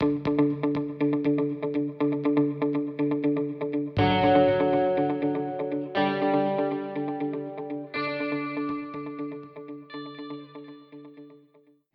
大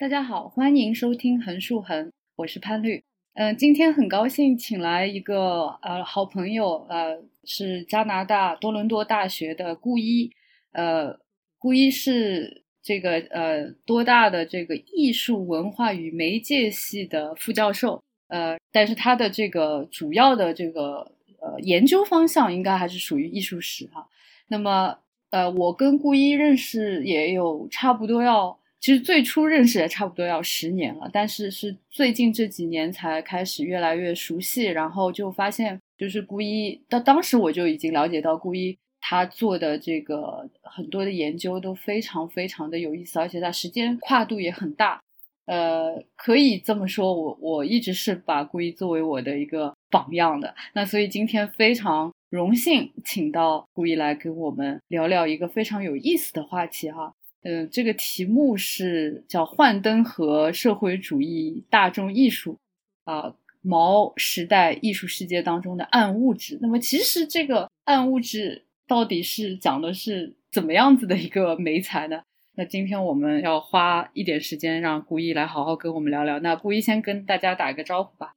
家好，欢迎收听横竖横，我是潘律。嗯，今天很高兴请来一个呃好朋友，呃是加拿大多伦多大学的顾一，呃顾一是这个呃多大的这个艺术文化与媒介系的副教授，呃，但是他的这个主要的这个呃研究方向应该还是属于艺术史哈。那么呃我跟顾一认识也有差不多要。其实最初认识也差不多要十年了，但是是最近这几年才开始越来越熟悉，然后就发现就是顾一，到当时我就已经了解到顾一他做的这个很多的研究都非常非常的有意思，而且他时间跨度也很大，呃，可以这么说，我我一直是把顾一作为我的一个榜样的。那所以今天非常荣幸请到顾一来跟我们聊聊一个非常有意思的话题哈。嗯，这个题目是叫“幻灯和社会主义大众艺术”，啊，毛时代艺术世界当中的暗物质。那么，其实这个暗物质到底是讲的是怎么样子的一个美材呢？那今天我们要花一点时间，让顾一来好好跟我们聊聊。那顾一先跟大家打一个招呼吧。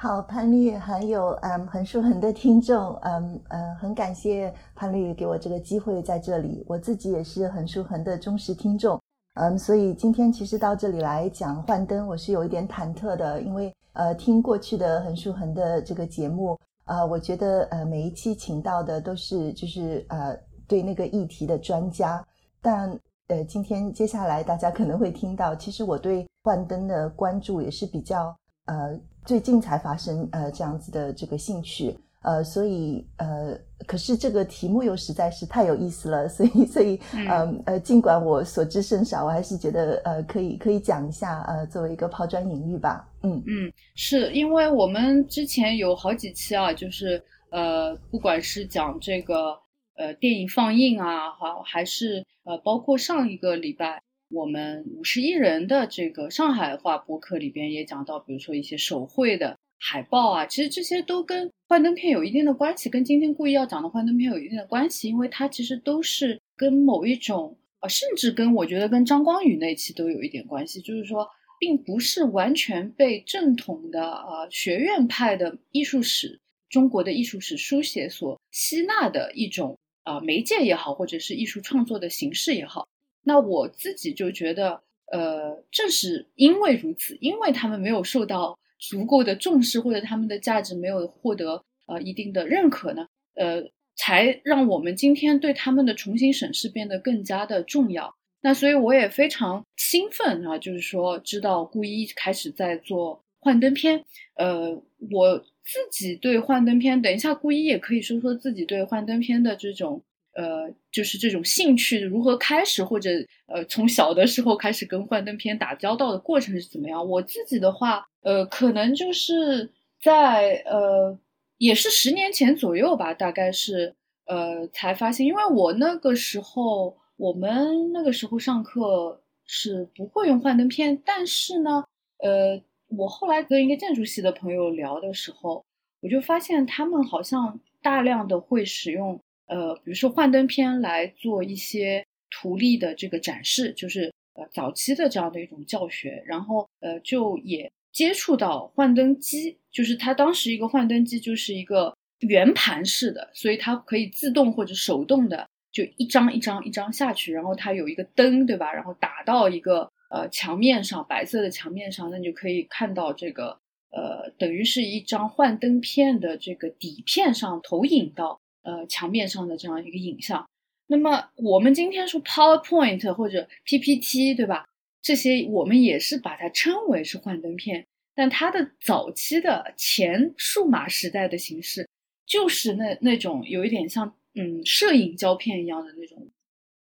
好，潘丽还有嗯横竖横的听众，嗯嗯，很感谢潘丽给我这个机会在这里。我自己也是横竖横的忠实听众，嗯，所以今天其实到这里来讲幻灯，我是有一点忐忑的，因为呃听过去的横竖横的这个节目，呃，我觉得呃每一期请到的都是就是呃对那个议题的专家，但呃今天接下来大家可能会听到，其实我对幻灯的关注也是比较呃。最近才发生呃这样子的这个兴趣呃，所以呃，可是这个题目又实在是太有意思了，所以所以呃呃，尽管我所知甚少，我还是觉得呃可以可以讲一下呃，作为一个抛砖引玉吧。嗯嗯，是因为我们之前有好几期啊，就是呃，不管是讲这个呃电影放映啊，好还是呃包括上一个礼拜。我们五十一人的这个上海话播客里边也讲到，比如说一些手绘的海报啊，其实这些都跟幻灯片有一定的关系，跟今天故意要讲的幻灯片有一定的关系，因为它其实都是跟某一种啊，甚至跟我觉得跟张光宇那期都有一点关系，就是说，并不是完全被正统的啊学院派的艺术史、中国的艺术史书写所吸纳的一种啊媒介也好，或者是艺术创作的形式也好。那我自己就觉得，呃，正是因为如此，因为他们没有受到足够的重视，或者他们的价值没有获得呃一定的认可呢，呃，才让我们今天对他们的重新审视变得更加的重要。那所以我也非常兴奋啊，就是说知道顾一开始在做幻灯片，呃，我自己对幻灯片，等一下顾一也可以说说自己对幻灯片的这种。呃，就是这种兴趣如何开始，或者呃，从小的时候开始跟幻灯片打交道的过程是怎么样？我自己的话，呃，可能就是在呃，也是十年前左右吧，大概是呃，才发现，因为我那个时候，我们那个时候上课是不会用幻灯片，但是呢，呃，我后来跟一个建筑系的朋友聊的时候，我就发现他们好像大量的会使用。呃，比如说幻灯片来做一些图例的这个展示，就是呃早期的这样的一种教学，然后呃就也接触到幻灯机，就是它当时一个幻灯机就是一个圆盘式的，所以它可以自动或者手动的就一张一张一张下去，然后它有一个灯，对吧？然后打到一个呃墙面上，白色的墙面上，那你就可以看到这个呃等于是一张幻灯片的这个底片上投影到。呃，墙面上的这样一个影像，那么我们今天说 PowerPoint 或者 PPT，对吧？这些我们也是把它称为是幻灯片，但它的早期的前数码时代的形式，就是那那种有一点像嗯摄影胶片一样的那种。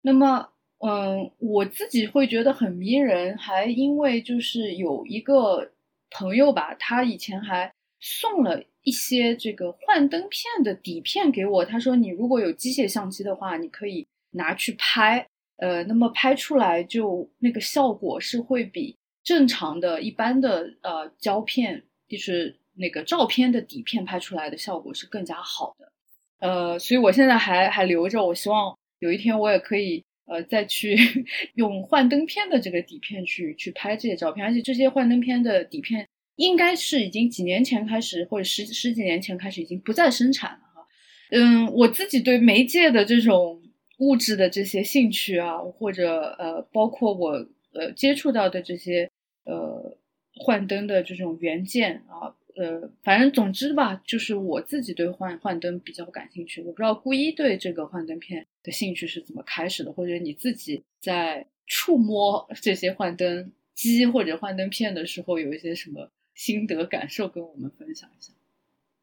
那么，嗯，我自己会觉得很迷人，还因为就是有一个朋友吧，他以前还送了。一些这个幻灯片的底片给我，他说你如果有机械相机的话，你可以拿去拍，呃，那么拍出来就那个效果是会比正常的一般的呃胶片就是那个照片的底片拍出来的效果是更加好的。呃，所以我现在还还留着，我希望有一天我也可以呃再去 用幻灯片的这个底片去去拍这些照片，而且这些幻灯片的底片应该是已经几年前开始或者十十几年前开始已经不再生产了哈。嗯，我自己对媒介的这种物质的这些兴趣啊，或者呃包括我呃接触到的这些呃幻灯的这种元件啊。呃，反正总之吧，就是我自己对幻幻灯比较感兴趣。我不知道顾一对这个幻灯片的兴趣是怎么开始的，或者你自己在触摸这些幻灯机或者幻灯片的时候，有一些什么心得感受，跟我们分享一下。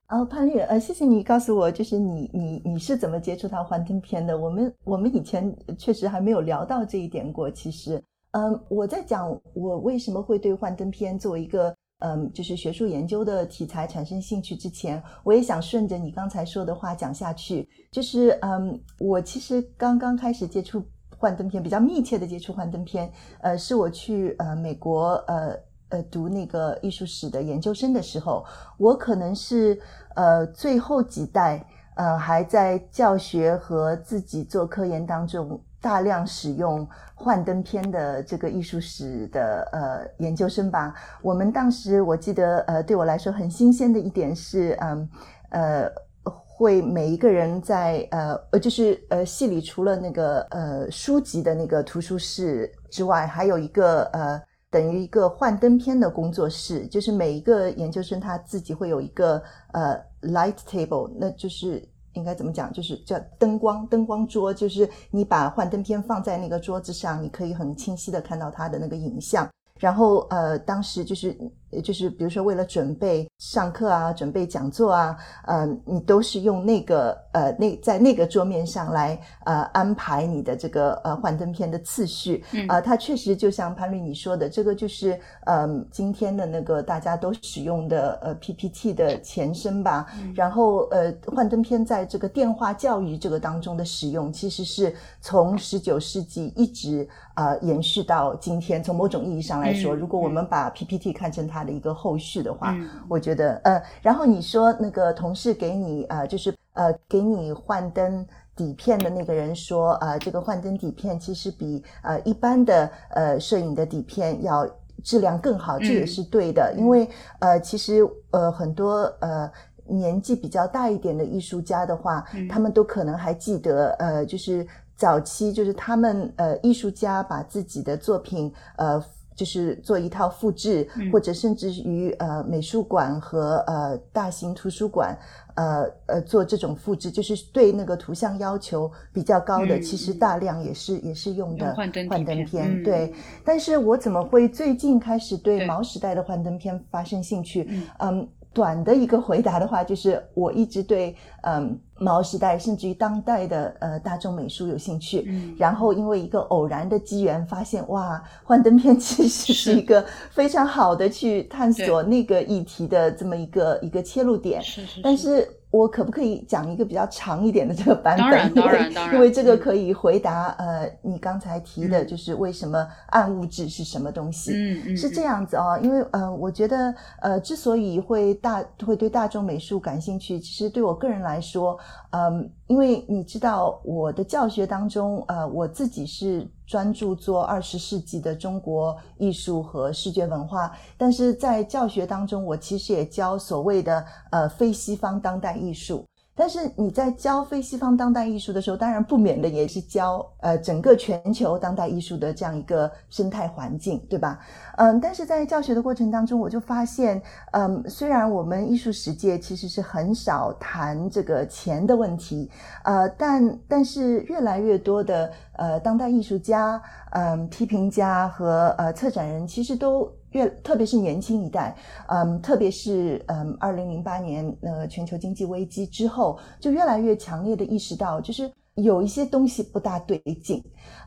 哦，潘律，呃，谢谢你告诉我，就是你你你是怎么接触到幻灯片的？我们我们以前确实还没有聊到这一点过。其实，嗯，我在讲我为什么会对幻灯片作为一个。嗯，就是学术研究的题材产生兴趣之前，我也想顺着你刚才说的话讲下去。就是，嗯，我其实刚刚开始接触幻灯片，比较密切的接触幻灯片，呃，是我去呃美国呃呃读那个艺术史的研究生的时候，我可能是呃最后几代呃还在教学和自己做科研当中。大量使用幻灯片的这个艺术史的呃研究生吧，我们当时我记得呃对我来说很新鲜的一点是，嗯呃会每一个人在呃呃就是呃系里除了那个呃书籍的那个图书室之外，还有一个呃等于一个幻灯片的工作室，就是每一个研究生他自己会有一个呃 light table，那就是。应该怎么讲？就是叫灯光灯光桌，就是你把幻灯片放在那个桌子上，你可以很清晰的看到它的那个影像。然后呃，当时就是。就是，比如说，为了准备上课啊，准备讲座啊，呃，你都是用那个呃，那在那个桌面上来呃安排你的这个呃幻灯片的次序啊。它确实就像潘律你说的，这个就是呃今天的那个大家都使用的呃 PPT 的前身吧。然后呃，幻灯片在这个电话教育这个当中的使用，其实是从十九世纪一直啊延续到今天。从某种意义上来说，如果我们把 PPT 看成它的一个后续的话，我觉得，呃，然后你说那个同事给你，呃，就是呃，给你幻灯底片的那个人说，呃，这个幻灯底片其实比呃一般的呃摄影的底片要质量更好，这也是对的，因为呃，其实呃很多呃年纪比较大一点的艺术家的话，他们都可能还记得，呃，就是早期就是他们呃艺术家把自己的作品呃。就是做一套复制，或者甚至于呃美术馆和呃大型图书馆，呃呃做这种复制，就是对那个图像要求比较高的，其实大量也是也是用的幻灯片。对，但是我怎么会最近开始对毛时代的幻灯片发生兴趣？嗯。短的一个回答的话，就是我一直对嗯毛时代甚至于当代的呃大众美术有兴趣，嗯。然后因为一个偶然的机缘发现，哇，幻灯片其实是一个非常好的去探索那个议题的这么一个一个切入点，是是，但是。我可不可以讲一个比较长一点的这个版本？当然，当然，当然，因为这个可以回答呃，你刚才提的，就是为什么暗物质是什么东西？嗯嗯，是这样子哦。因为呃，我觉得呃，之所以会大会对大众美术感兴趣，其实对我个人来说，嗯，因为你知道我的教学当中，呃，我自己是。专注做二十世纪的中国艺术和视觉文化，但是在教学当中，我其实也教所谓的呃非西方当代艺术。但是你在教非西方当代艺术的时候，当然不免的也是教呃整个全球当代艺术的这样一个生态环境，对吧？嗯，但是在教学的过程当中，我就发现，嗯，虽然我们艺术史界其实是很少谈这个钱的问题，呃，但但是越来越多的呃当代艺术家、嗯批评家和呃策展人，其实都。越特别是年轻一代，嗯，特别是嗯，二零零八年呃全球经济危机之后，就越来越强烈的意识到，就是有一些东西不大对劲。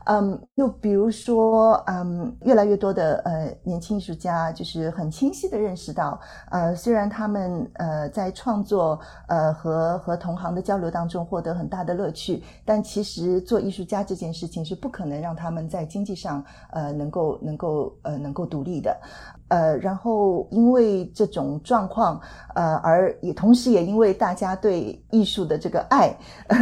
嗯，就比如说，嗯，越来越多的呃年轻艺术家就是很清晰的认识到，呃，虽然他们呃在创作呃和和同行的交流当中获得很大的乐趣，但其实做艺术家这件事情是不可能让他们在经济上呃能够能够呃能够独立的。呃，然后因为这种状况，呃，而也同时也因为大家对艺术的这个爱，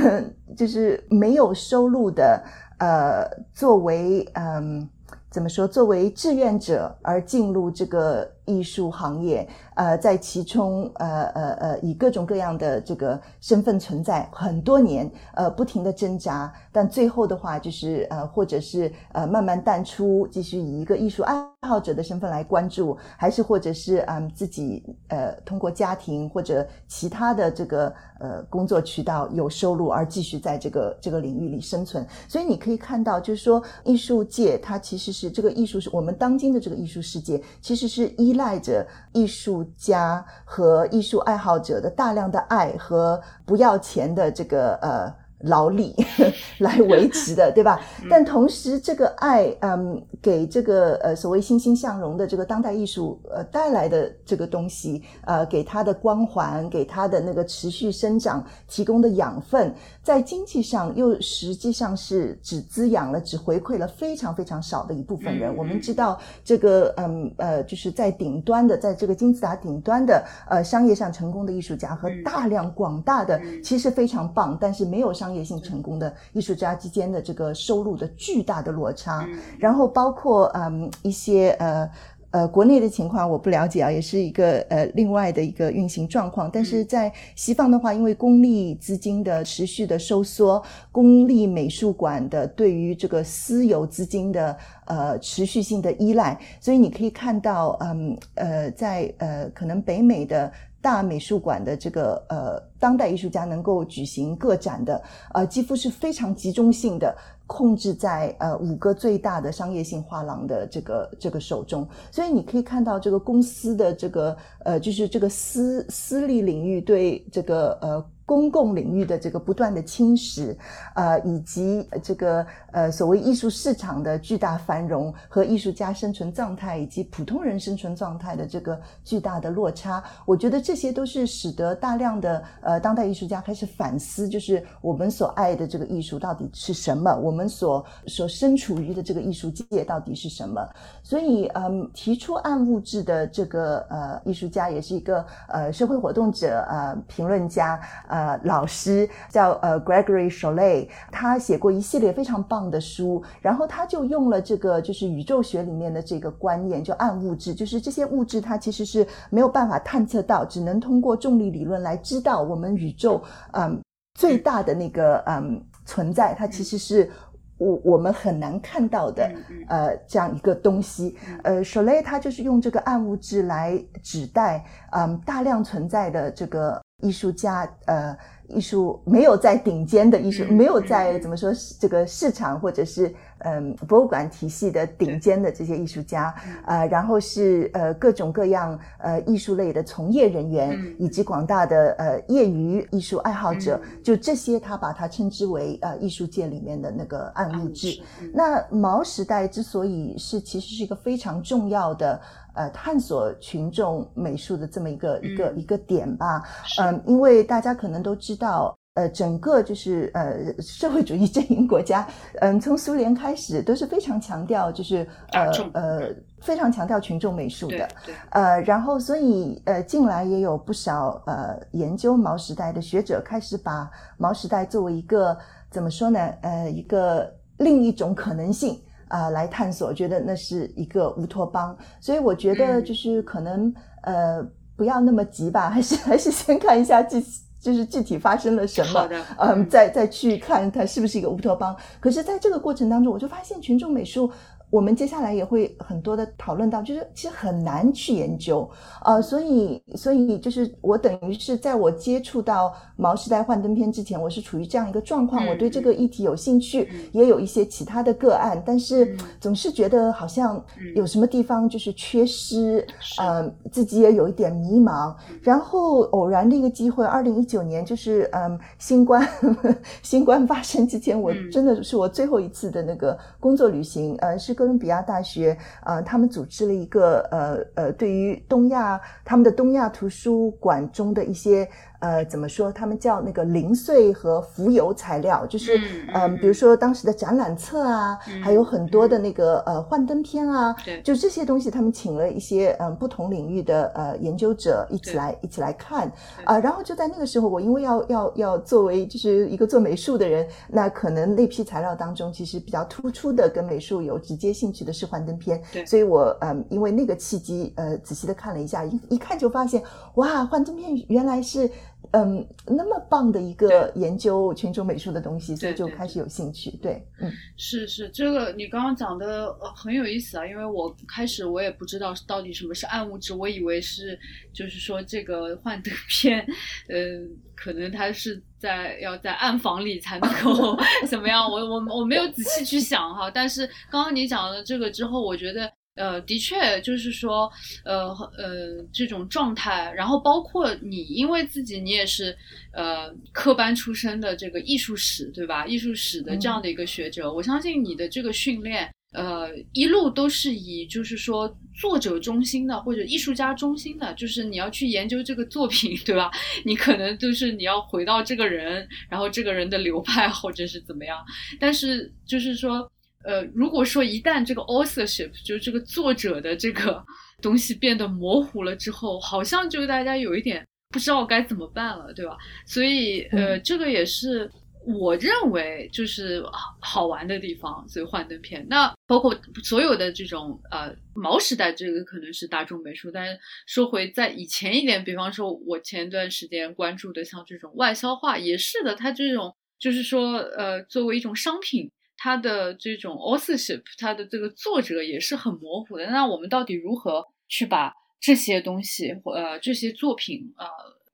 就是没有收入的，呃，作为嗯，怎么说，作为志愿者而进入这个。艺术行业，呃，在其中，呃呃呃，以各种各样的这个身份存在很多年，呃，不停的挣扎，但最后的话，就是呃，或者是呃，慢慢淡出，继续以一个艺术爱好者的身份来关注，还是或者是嗯，自己呃，通过家庭或者其他的这个呃工作渠道有收入而继续在这个这个领域里生存。所以你可以看到，就是说，艺术界它其实是这个艺术是我们当今的这个艺术世界，其实是依。赖着艺术家和艺术爱好者的大量的爱和不要钱的这个呃。劳力 来维持的，对吧？但同时，这个爱，嗯，给这个呃所谓欣欣向荣的这个当代艺术呃带来的这个东西，呃，给它的光环，给它的那个持续生长提供的养分，在经济上又实际上是只滋养了，只回馈了非常非常少的一部分人。我们知道，这个嗯呃，就是在顶端的，在这个金字塔顶端的呃商业上成功的艺术家和大量广大的其实非常棒，但是没有商。商业性成功的艺术家之间的这个收入的巨大的落差，然后包括嗯一些呃呃国内的情况我不了解啊，也是一个呃另外的一个运行状况。但是在西方的话，因为公立资金的持续的收缩，公立美术馆的对于这个私有资金的呃持续性的依赖，所以你可以看到嗯呃在呃可能北美的。大美术馆的这个呃当代艺术家能够举行个展的，呃几乎是非常集中性的控制在呃五个最大的商业性画廊的这个这个手中，所以你可以看到这个公司的这个呃就是这个私私立领域对这个呃。公共领域的这个不断的侵蚀，呃，以及这个呃所谓艺术市场的巨大繁荣和艺术家生存状态以及普通人生存状态的这个巨大的落差，我觉得这些都是使得大量的呃当代艺术家开始反思，就是我们所爱的这个艺术到底是什么，我们所所身处于的这个艺术界到底是什么。所以，嗯，提出暗物质的这个呃艺术家也是一个呃社会活动者呃评论家呃。呃，老师叫呃 Gregory s h o l e 他写过一系列非常棒的书，然后他就用了这个就是宇宙学里面的这个观念，就暗物质，就是这些物质它其实是没有办法探测到，只能通过重力理论来知道我们宇宙嗯最大的那个嗯存在，它其实是我我们很难看到的呃这样一个东西。呃 s h o l e 他就是用这个暗物质来指代嗯大量存在的这个。艺术家，呃，艺术没有在顶尖的艺术，没有在怎么说这个市场或者是嗯博物馆体系的顶尖的这些艺术家，呃，然后是呃各种各样呃艺术类的从业人员，以及广大的呃业余艺术爱好者，就这些他把它称之为呃艺术界里面的那个暗物质。那毛时代之所以是其实是一个非常重要的。呃，探索群众美术的这么一个一个一个点吧，嗯，因为大家可能都知道，呃，整个就是呃社会主义阵营国家，嗯，从苏联开始都是非常强调就是呃呃非常强调群众美术的，呃，然后所以呃近来也有不少呃研究毛时代的学者开始把毛时代作为一个怎么说呢？呃，一个另一种可能性。啊，来探索，觉得那是一个乌托邦，所以我觉得就是可能呃不要那么急吧，还是 还是先看一下具就是具体发生了什么，嗯，再再去看它是不是一个乌托邦。可是在这个过程当中，我就发现群众美术。我们接下来也会很多的讨论到，就是其实很难去研究，呃，所以所以就是我等于是在我接触到毛时代幻灯片之前，我是处于这样一个状况，我对这个议题有兴趣，也有一些其他的个案，但是总是觉得好像有什么地方就是缺失，呃，自己也有一点迷茫。然后偶然的一个机会，二零一九年就是嗯，新冠 新冠发生之前，我真的是我最后一次的那个工作旅行，呃，是。哥伦比亚大学，呃，他们组织了一个呃呃，对于东亚他们的东亚图书馆中的一些。呃，怎么说？他们叫那个零碎和浮游材料，就是嗯，比如说当时的展览册啊，还有很多的那个呃幻灯片啊，就这些东西，他们请了一些嗯不同领域的呃研究者一起来一起来看啊。然后就在那个时候，我因为要要要作为就是一个做美术的人，那可能那批材料当中其实比较突出的跟美术有直接兴趣的是幻灯片，所以我嗯因为那个契机呃仔细的看了一下，一一看就发现哇，幻灯片原来是。嗯，那么棒的一个研究全球美术的东西，所以就开始有兴趣。对，嗯，是是，这个你刚刚讲的呃很有意思啊，因为我开始我也不知道到底什么是暗物质，我以为是就是说这个幻灯片，嗯，可能它是在要在暗房里才能够 怎么样，我我我没有仔细去想哈，但是刚刚你讲了这个之后，我觉得。呃，的确，就是说，呃呃，这种状态，然后包括你，因为自己你也是，呃，科班出身的这个艺术史，对吧？艺术史的这样的一个学者，我相信你的这个训练，呃，一路都是以就是说作者中心的或者艺术家中心的，就是你要去研究这个作品，对吧？你可能就是你要回到这个人，然后这个人的流派或者是怎么样，但是就是说。呃，如果说一旦这个 authorship 就是这个作者的这个 东西变得模糊了之后，好像就大家有一点不知道该怎么办了，对吧？所以，呃，这个也是我认为就是好玩的地方。所以幻灯片，那包括所有的这种呃毛时代，这个可能是大众美术，但是说回在以前一点，比方说我前段时间关注的像这种外销化，也是的，它这种就是说呃作为一种商品。它的这种 authorship，它的这个作者也是很模糊的。那我们到底如何去把这些东西，呃，这些作品，呃，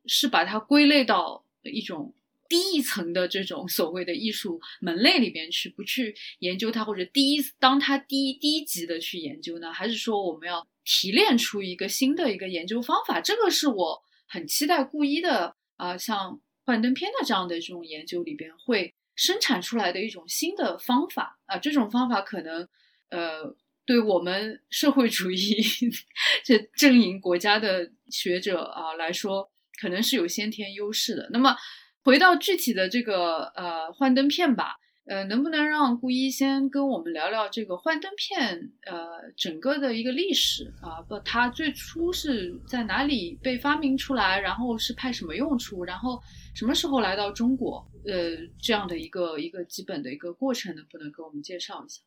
是把它归类到一种低一层的这种所谓的艺术门类里边去，不去研究它，或者第一当它低低级的去研究呢？还是说我们要提炼出一个新的一个研究方法？这个是我很期待顾一的啊，像幻灯片的这样的这种研究里边会。生产出来的一种新的方法啊，这种方法可能，呃，对我们社会主义这阵营国家的学者啊来说，可能是有先天优势的。那么，回到具体的这个呃幻灯片吧，呃，能不能让顾一先跟我们聊聊这个幻灯片呃整个的一个历史啊？不，它最初是在哪里被发明出来，然后是派什么用处，然后什么时候来到中国？呃，这样的一个一个基本的一个过程，能不能给我们介绍一下？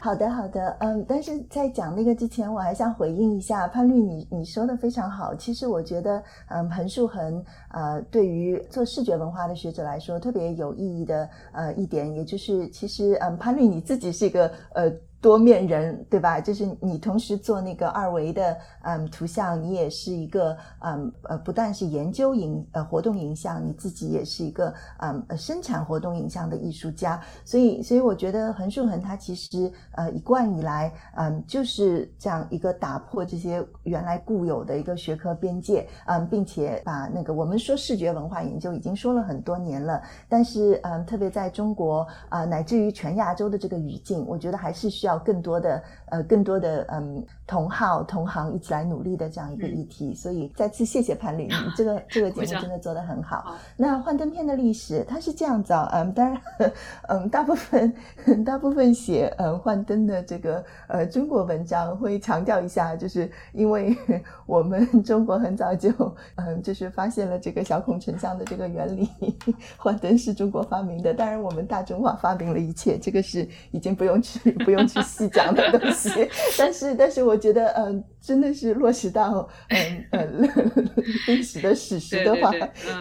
好的，好的，嗯，但是在讲那个之前，我还想回应一下潘律，你你说的非常好。其实我觉得，嗯，横竖横，呃，对于做视觉文化的学者来说，特别有意义的呃一点，也就是，其实，嗯，潘律你自己是一个呃。多面人，对吧？就是你同时做那个二维的嗯图像，你也是一个嗯呃，不但是研究影呃活动影像，你自己也是一个嗯生产活动影像的艺术家。所以，所以我觉得横竖横它其实呃一贯以来嗯就是这样一个打破这些原来固有的一个学科边界嗯，并且把那个我们说视觉文化研究已经说了很多年了，但是嗯特别在中国啊乃至于全亚洲的这个语境，我觉得还是需要。更多的呃，更多的嗯，同好同行一起来努力的这样一个议题，所以再次谢谢潘林，这个这个节目真的做得很好。那幻灯片的历史，它是这样子啊，嗯，当然，嗯，大部分 大部分写嗯幻灯的这个呃中国文章会强调一下，就是因为 我们中国很早就嗯就是发现了这个小孔成像的这个原理，幻灯是中国发明的。当然，我们大中华发明了一切，这个是已经不用去不用去。细讲的东西，但是但是我觉得，嗯，真的是落实到嗯嗯历史的史实的话，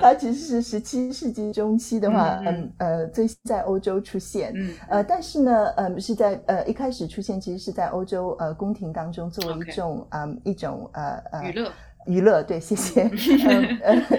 它其实是十七世纪中期的话，嗯呃，最在欧洲出现，嗯呃，但是呢，嗯，是在呃一开始出现，其实是在欧洲呃宫廷当中作为一种嗯一种呃呃娱乐。娱乐，对，谢谢。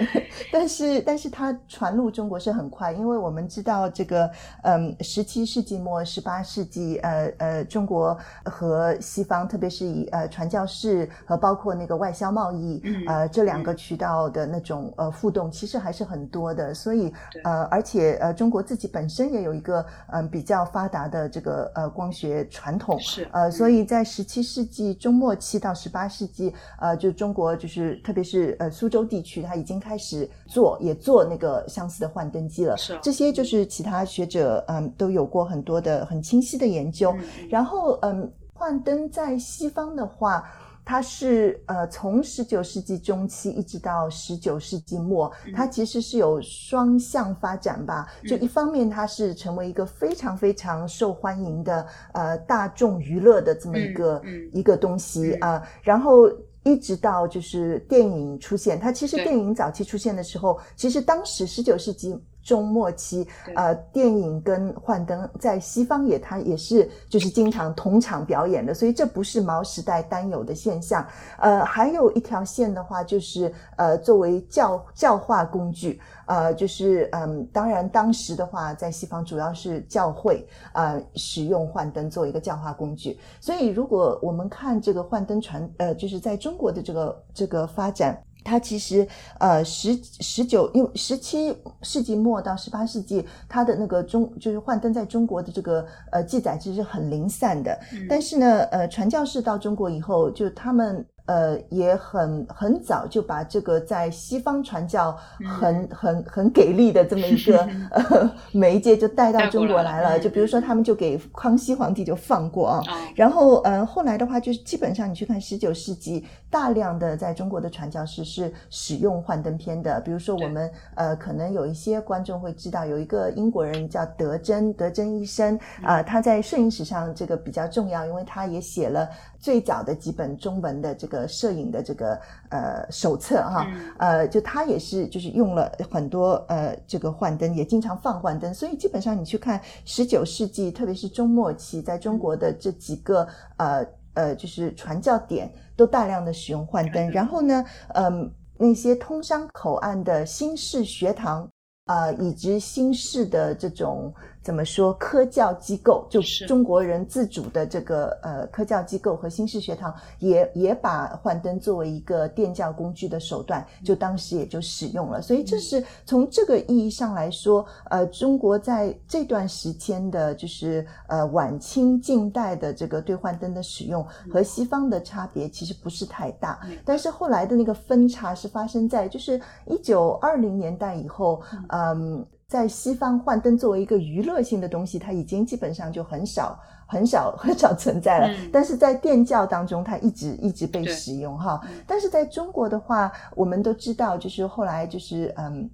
但是但是它传入中国是很快，因为我们知道这个，嗯，十七世纪末、十八世纪，呃呃，中国和西方，特别是以呃传教士和包括那个外销贸易，呃这两个渠道的那种呃互动，其实还是很多的。所以呃，而且呃，中国自己本身也有一个嗯比较发达的这个呃光学传统，是呃，所以在十七世纪中末期到十八世纪，呃，就中国就是。是，特别是呃苏州地区，它已经开始做，也做那个相似的幻灯机了。是，这些就是其他学者嗯都有过很多的很清晰的研究。然后嗯，幻灯在西方的话，它是呃从十九世纪中期一直到十九世纪末，它其实是有双向发展吧。就一方面，它是成为一个非常非常受欢迎的呃大众娱乐的这么一个一个东西啊，然后。一直到就是电影出现，它其实电影早期出现的时候，其实当时十九世纪。中末期，呃，电影跟幻灯在西方也，它也是就是经常同场表演的，所以这不是毛时代单有的现象。呃，还有一条线的话，就是呃，作为教教化工具，呃，就是嗯，当然当时的话，在西方主要是教会呃使用幻灯作为一个教化工具，所以如果我们看这个幻灯传，呃，就是在中国的这个这个发展。它其实，呃，十十九，因为十七世纪末到十八世纪，它的那个中就是幻灯在中国的这个呃记载其实是很零散的。但是呢，呃，传教士到中国以后，就他们。呃，也很很早就把这个在西方传教很很很给力的这么一个 呃媒介就带到中国来了。就比如说，他们就给康熙皇帝就放过啊。然后，呃，后来的话，就是基本上你去看十九世纪，大量的在中国的传教士是使用幻灯片的。比如说，我们呃，可能有一些观众会知道，有一个英国人叫德珍，德珍医生啊，他在摄影史上这个比较重要，因为他也写了。最早的几本中文的这个摄影的这个呃手册哈，呃，就他也是就是用了很多呃这个幻灯，也经常放幻灯，所以基本上你去看十九世纪，特别是中末期，在中国的这几个呃呃就是传教点，都大量的使用幻灯。然后呢，嗯，那些通商口岸的新式学堂啊，以及新式的这种。怎么说？科教机构就中国人自主的这个呃科教机构和新式学堂也也把幻灯作为一个电教工具的手段，就当时也就使用了。所以这是从这个意义上来说，呃，中国在这段时间的，就是呃晚清近代的这个对幻灯的使用和西方的差别其实不是太大。但是后来的那个分叉是发生在就是一九二零年代以后，嗯。在西方，幻灯作为一个娱乐性的东西，它已经基本上就很少、很少、很少存在了。但是在电教当中，它一直一直被使用哈。但是在中国的话，我们都知道，就是后来就是嗯，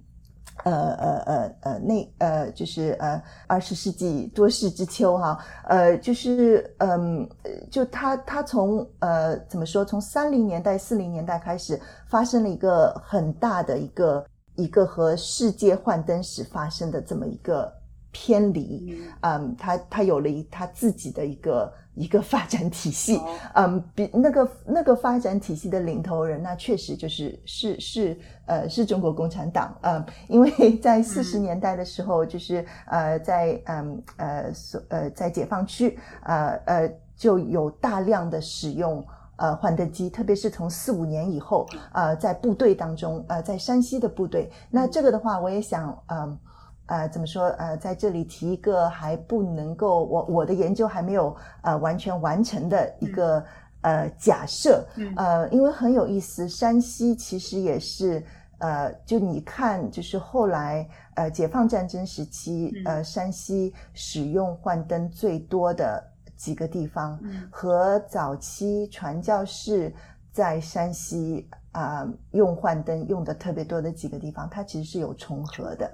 呃呃呃呃，那呃就是呃二十世纪多事之秋哈，呃就是嗯，就他他从呃怎么说，从三零年代、四零年代开始，发生了一个很大的一个。一个和世界幻灯时发生的这么一个偏离，嗯，他他有了一他自己的一个一个发展体系，嗯，比那个那个发展体系的领头人，那确实就是是是呃是中国共产党，嗯，因为在四十年代的时候，就是呃在嗯呃所呃在解放区，呃呃就有大量的使用。呃，幻灯机，特别是从四五年以后，呃，在部队当中，呃，在山西的部队，那这个的话，我也想，嗯，呃，怎么说？呃，在这里提一个还不能够，我我的研究还没有呃完全完成的一个呃假设，呃，因为很有意思，山西其实也是，呃，就你看，就是后来呃解放战争时期，呃，山西使用幻灯最多的。几个地方和早期传教士在山西啊用幻灯用的特别多的几个地方，它其实是有重合的。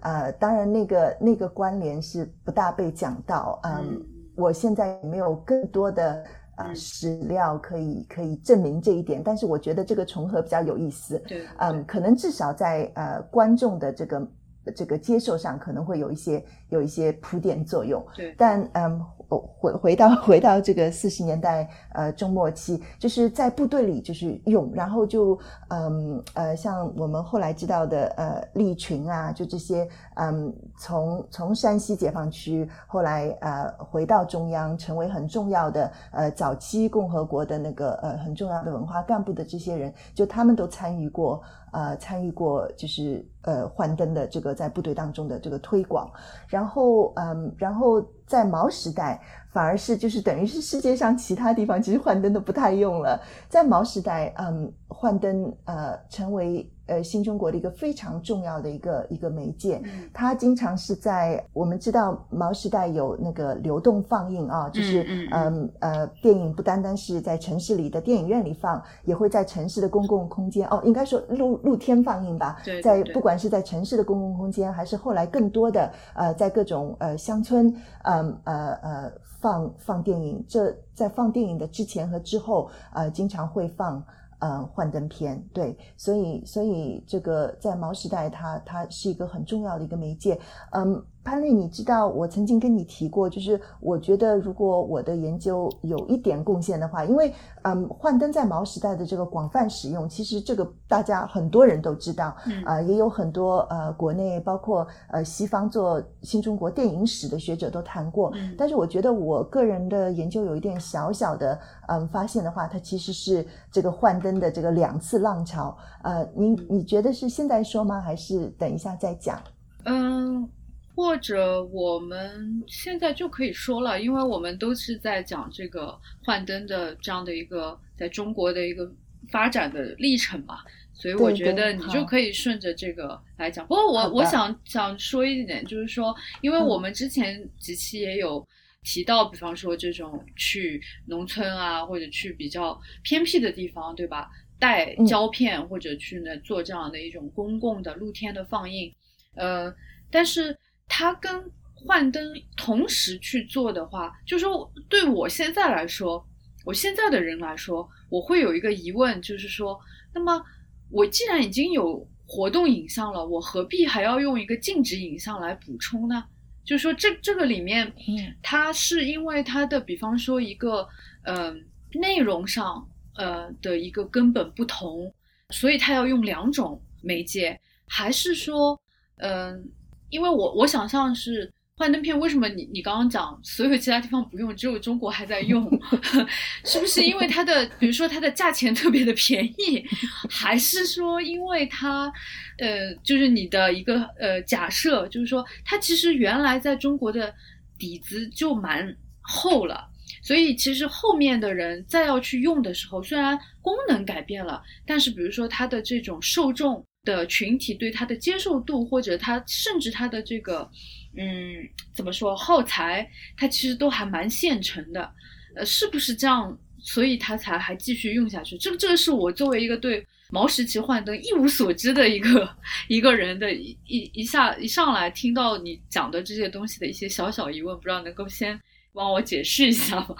呃，当然那个那个关联是不大被讲到。嗯，我现在没有更多的啊史料可以可以证明这一点，但是我觉得这个重合比较有意思。对，嗯，可能至少在呃观众的这个这个接受上可能会有一些有一些铺垫作用。对，但嗯。回回到 回到这个四十年代呃中末期，就是在部队里就是用，然后就嗯呃像我们后来知道的呃利群啊，就这些嗯从从山西解放区后来呃回到中央，成为很重要的呃早期共和国的那个呃很重要的文化干部的这些人，就他们都参与过。呃，参与过就是呃幻灯的这个在部队当中的这个推广，然后嗯，然后在毛时代反而是就是等于是世界上其他地方其实幻灯都不太用了，在毛时代嗯幻灯呃成为。呃，新中国的一个非常重要的一个一个媒介，它经常是在我们知道毛时代有那个流动放映啊，就是嗯呃，电影不单单是在城市里的电影院里放，也会在城市的公共空间哦，应该说露露天放映吧，在不管是在城市的公共空间，还是后来更多的呃，在各种呃乡村，嗯呃呃放放电影，这在放电影的之前和之后，呃，经常会放。呃，幻灯片对，所以所以这个在毛时代，它它是一个很重要的一个媒介，嗯。潘丽，你知道我曾经跟你提过，就是我觉得如果我的研究有一点贡献的话，因为嗯，幻灯在毛时代的这个广泛使用，其实这个大家很多人都知道，啊，也有很多呃国内包括呃西方做新中国电影史的学者都谈过。但是我觉得我个人的研究有一点小小的嗯发现的话，它其实是这个幻灯的这个两次浪潮。呃，你你觉得是现在说吗？还是等一下再讲？嗯。或者我们现在就可以说了，因为我们都是在讲这个幻灯的这样的一个在中国的一个发展的历程嘛，所以我觉得你就可以顺着这个来讲。不过我我想想说一点，就是说，因为我们之前几期也有提到，比方说这种去农村啊，或者去比较偏僻的地方，对吧？带胶片或者去呢做这样的一种公共的露天的放映，呃，但是。它跟幻灯同时去做的话，就说对我现在来说，我现在的人来说，我会有一个疑问，就是说，那么我既然已经有活动影像了，我何必还要用一个静止影像来补充呢？就是说，这这个里面，它是因为它的，比方说一个，嗯，内容上，呃的一个根本不同，所以它要用两种媒介，还是说，嗯？因为我我想象是幻灯片，为什么你你刚刚讲所有其他地方不用，只有中国还在用，是不是因为它的，比如说它的价钱特别的便宜，还是说因为它，呃，就是你的一个呃假设，就是说它其实原来在中国的底子就蛮厚了，所以其实后面的人再要去用的时候，虽然功能改变了，但是比如说它的这种受众。的群体对它的接受度，或者它甚至它的这个，嗯，怎么说耗材，它其实都还蛮现成的，呃，是不是这样？所以它才还继续用下去。这个这个是我作为一个对毛时期幻灯一无所知的一个一个人的一一一下一上来听到你讲的这些东西的一些小小疑问，不知道能够先帮我解释一下吗？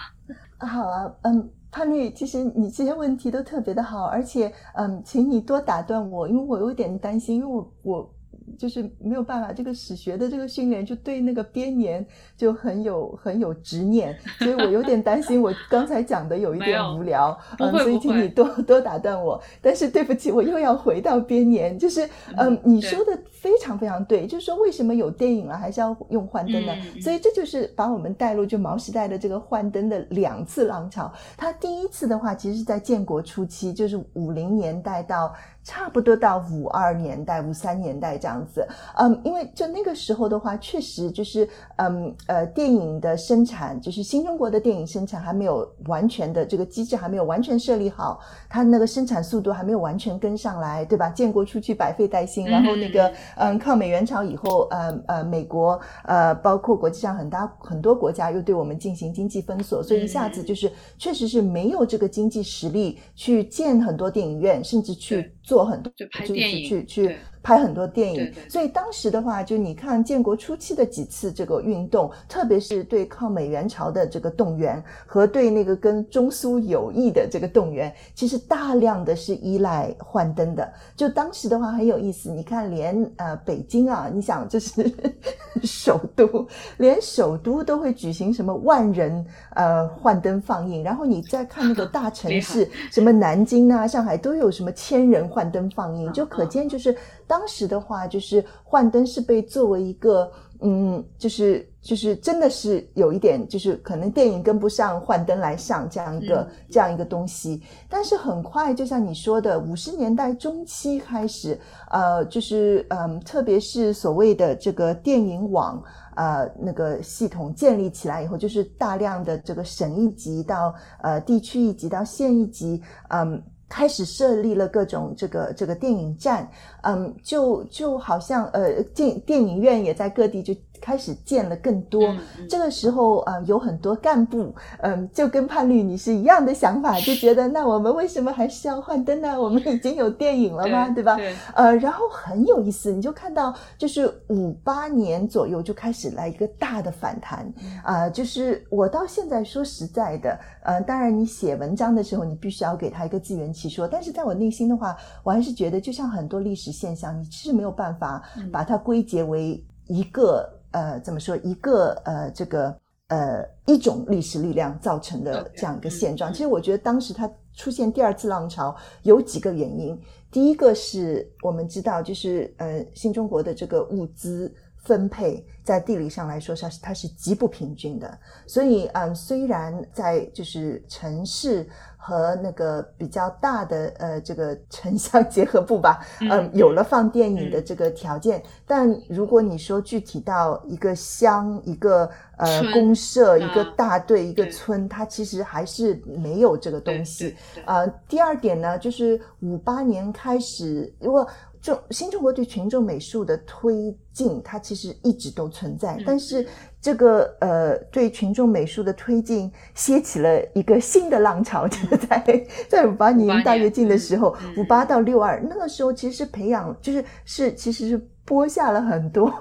好啊，嗯。潘律，其实你这些问题都特别的好，而且，嗯，请你多打断我，因为我有点担心，因为我我。就是没有办法，这个史学的这个训练就对那个编年就很有很有执念，所以我有点担心，我刚才讲的有一点无聊，嗯，所以请你多多打断我。但是对不起，我又要回到编年，就是嗯，你说的非常非常对，就是说为什么有电影了还是要用幻灯呢？所以这就是把我们带入就毛时代的这个幻灯的两次浪潮。它第一次的话，其实是在建国初期，就是五零年代到。差不多到五二年代、五三年代这样子，嗯，因为就那个时候的话，确实就是，嗯呃，电影的生产，就是新中国的电影生产还没有完全的这个机制还没有完全设立好，它那个生产速度还没有完全跟上来，对吧？建国初期百废待兴，然后那个，嗯，抗美援朝以后，呃呃，美国，呃，包括国际上很大很多国家又对我们进行经济封锁，所以一下子就是确实是没有这个经济实力去建很多电影院，甚至去。做很多，就拍就是电影去去对拍很多电影对对。对所以当时的话，就你看建国初期的几次这个运动，特别是对抗美援朝的这个动员和对那个跟中苏友谊的这个动员，其实大量的是依赖幻灯的。就当时的话很有意思，你看连呃北京啊，你想就是 首都，连首都都会举行什么万人呃幻灯放映，然后你再看那个大城市，什么南京啊、上海都有什么千人幻灯放映，嗯就可见就是当时的话，就是幻灯是被作为一个嗯，就是就是真的是有一点，就是可能电影跟不上幻灯来上这样一个、嗯这样一个东西，但是很快就像你说的，五十年代中期开始，呃，就是嗯，特别是所谓的这个电影网。呃，那个系统建立起来以后，就是大量的这个省一级到呃地区一级到县一级，嗯，开始设立了各种这个这个电影站，嗯，就就好像呃电电影院也在各地就开始建了更多。嗯嗯这个时候，呃，有很多干部，嗯，就跟潘律你是一样的想法，就觉得那我们为什么还是要幻灯呢？我们已经有电影了吗？对吧？对，呃，然后很有意思，你就看到，就是五八年左右就开始来一个大的反弹啊、就是我到现在说实在的，呃，当然你写文章的时候，你必须要给他一个自圆其说，但是在我内心的话，我还是觉得，就像很多历史现象，你其实没有办法嗯把它归结为一个呃，怎么说，一个呃，这个呃一种历史力量造成的这样一个嗯现状。嗯其实我觉得当时它出现第二次浪潮有几个原因，第一个是我们知道，就是呃新中国的这个物资。分配在地理上来说，它是它是极不平均的，所以嗯，虽然在就是城市和那个比较大的呃这个城乡结合部吧，嗯。嗯，有了放电影的这个条件，但如果你说具体到一个乡、一个呃公社、一个啊大队、一个村，它其实还是没有这个东西。，呃，第二点呢，就是五八年开始，如果中新中国对群众美术的推进，它其实一直都存在，嗯。但是这个呃对群众美术的推进掀起了一个新的浪潮，就是在在五八年大跃进的时候嗯，五八到六二那个时候，其实是培养，就是是其实是播下了很多，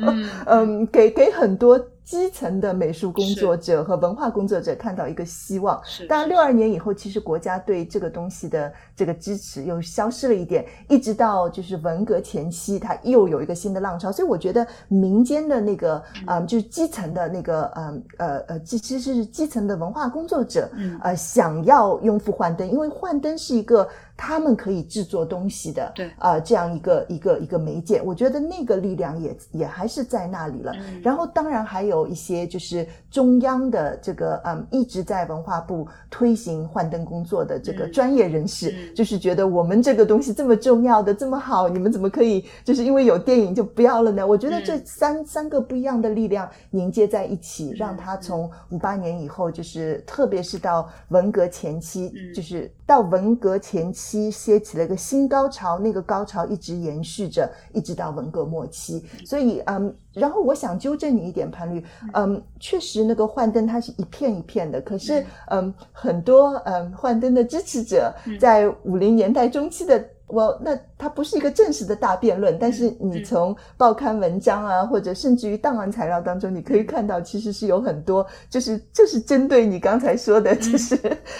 嗯。嗯，给给很多基层的美术工作者和文化工作者看到一个希望。是，当然，是六二年以后，其实国家对这个东西的这个支持又消失了一点，一直到就是文革前期，它又有一个新的浪潮。所以我觉得民间的那个，嗯，就是基层的那个，嗯呃呃，其实是基层的文化工作者，嗯呃，想要拥护幻灯，因为幻灯是一个他们可以制作东西的，对。啊、这样一个一个一个媒介，我觉得那个力量也也还是在那里了。嗯。然后当然还有一些就是中央的这个嗯一直在文化部推行幻灯工作的这个嗯。专业人士，嗯。就是觉得我们这个东西这么重要的这么好，你们怎么可以就是因为有电影就不要了呢？我觉得这嗯三、三个不一样的力量凝结在一起，让嗯它从五八年以后，就是特别是到文革前期，嗯。就是到文革前期掀起了一个新高潮，那个高潮一直延续着，一直到文革末期。所以，嗯，然后我想纠正你一点，潘律，嗯，确实那个幻灯它是一片一片的，可是，嗯，很多嗯幻灯的支持者嗯在五零年代中期的。我那它不是一个正式的大辩论，但是你嗯从报刊文章啊，或者甚至于档案材料当中，你可以看到，其实是有很多，就是就是针对你刚才说的，就是